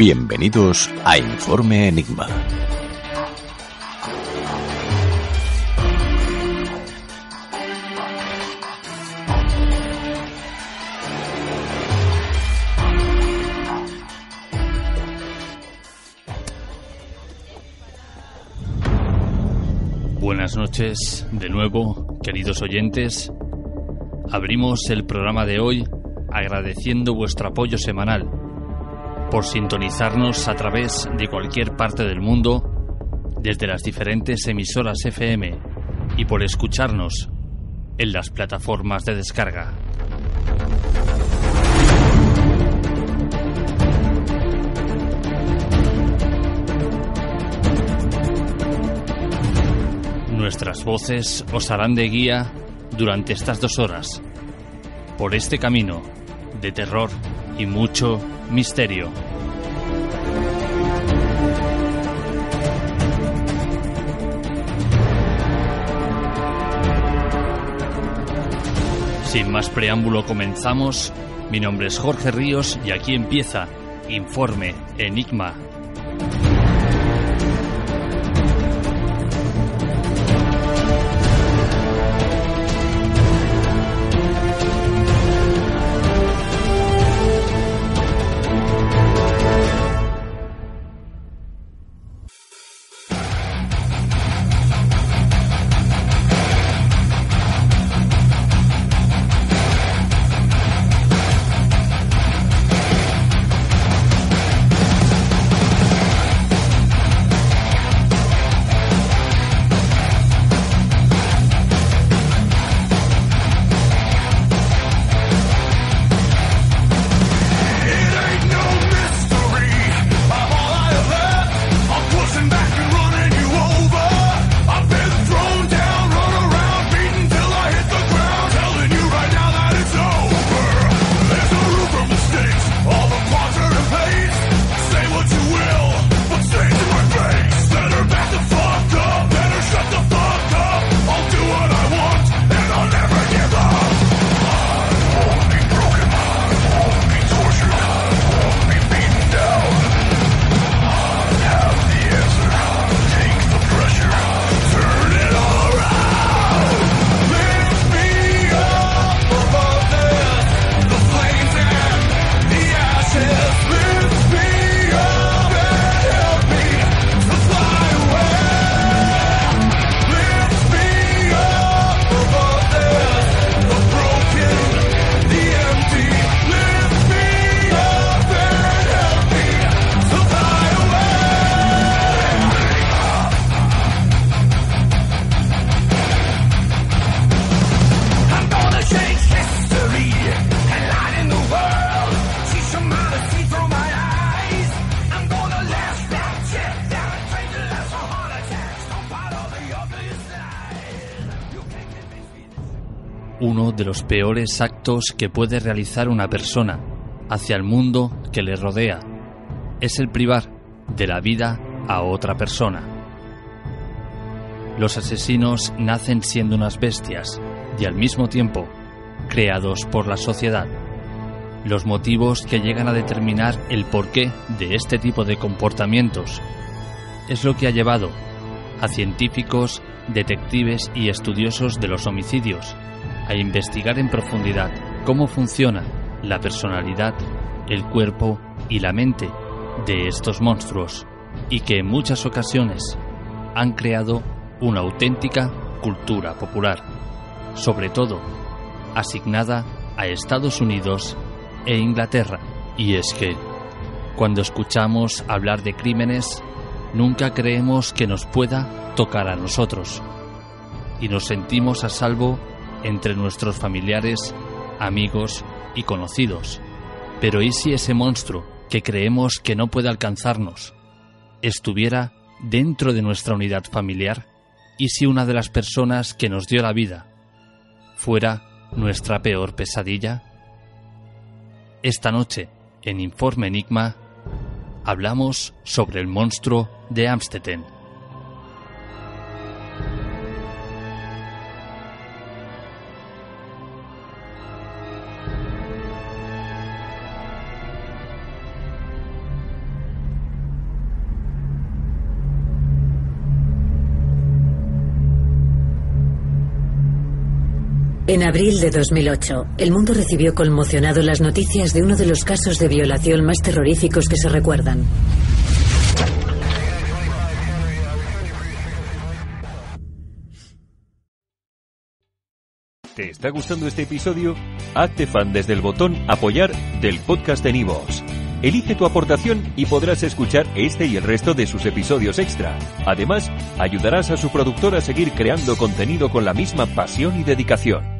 Bienvenidos a Informe Enigma. Buenas noches de nuevo, queridos oyentes. Abrimos el programa de hoy agradeciendo vuestro apoyo semanal por sintonizarnos a través de cualquier parte del mundo, desde las diferentes emisoras FM y por escucharnos en las plataformas de descarga. Nuestras voces os harán de guía durante estas dos horas, por este camino de terror y mucho misterio. Sin más preámbulo comenzamos. Mi nombre es Jorge Ríos y aquí empieza Informe Enigma uno de los peores actos que puede realizar una persona hacia el mundo que le rodea. Es el privar de la vida a otra persona. Los asesinos nacen siendo unas bestias y al mismo tiempo creados por la sociedad. Los motivos que llegan a determinar el porqué de este tipo de comportamientos es lo que ha llevado a científicos, detectives y estudiosos de los homicidios a investigar en profundidad cómo funciona la personalidad, el cuerpo y la mente de estos monstruos y que en muchas ocasiones han creado una auténtica cultura popular, sobre todo asignada a Estados Unidos e Inglaterra. Y es que, cuando escuchamos hablar de crímenes, nunca creemos que nos pueda tocar a nosotros. Y nos sentimos a salvo entre nuestros familiares, amigos y conocidos. Pero ¿y si ese monstruo que creemos que no puede alcanzarnos estuviera dentro de nuestra unidad familiar? ¿Y si una de las personas que nos dio la vida fuera nuestra peor pesadilla? Esta noche, en Informe Enigma, hablamos sobre el monstruo de Amstetten. En abril de 2008, el mundo recibió conmocionado las noticias de uno de los casos de violación más terroríficos que se recuerdan. ¿Te está gustando este episodio? Hazte fan desde el botón Apoyar del podcast de Nivos. Elige tu aportación y podrás escuchar este y el resto de sus episodios extra. Además, ayudarás a su productor a seguir creando contenido con la misma pasión y dedicación.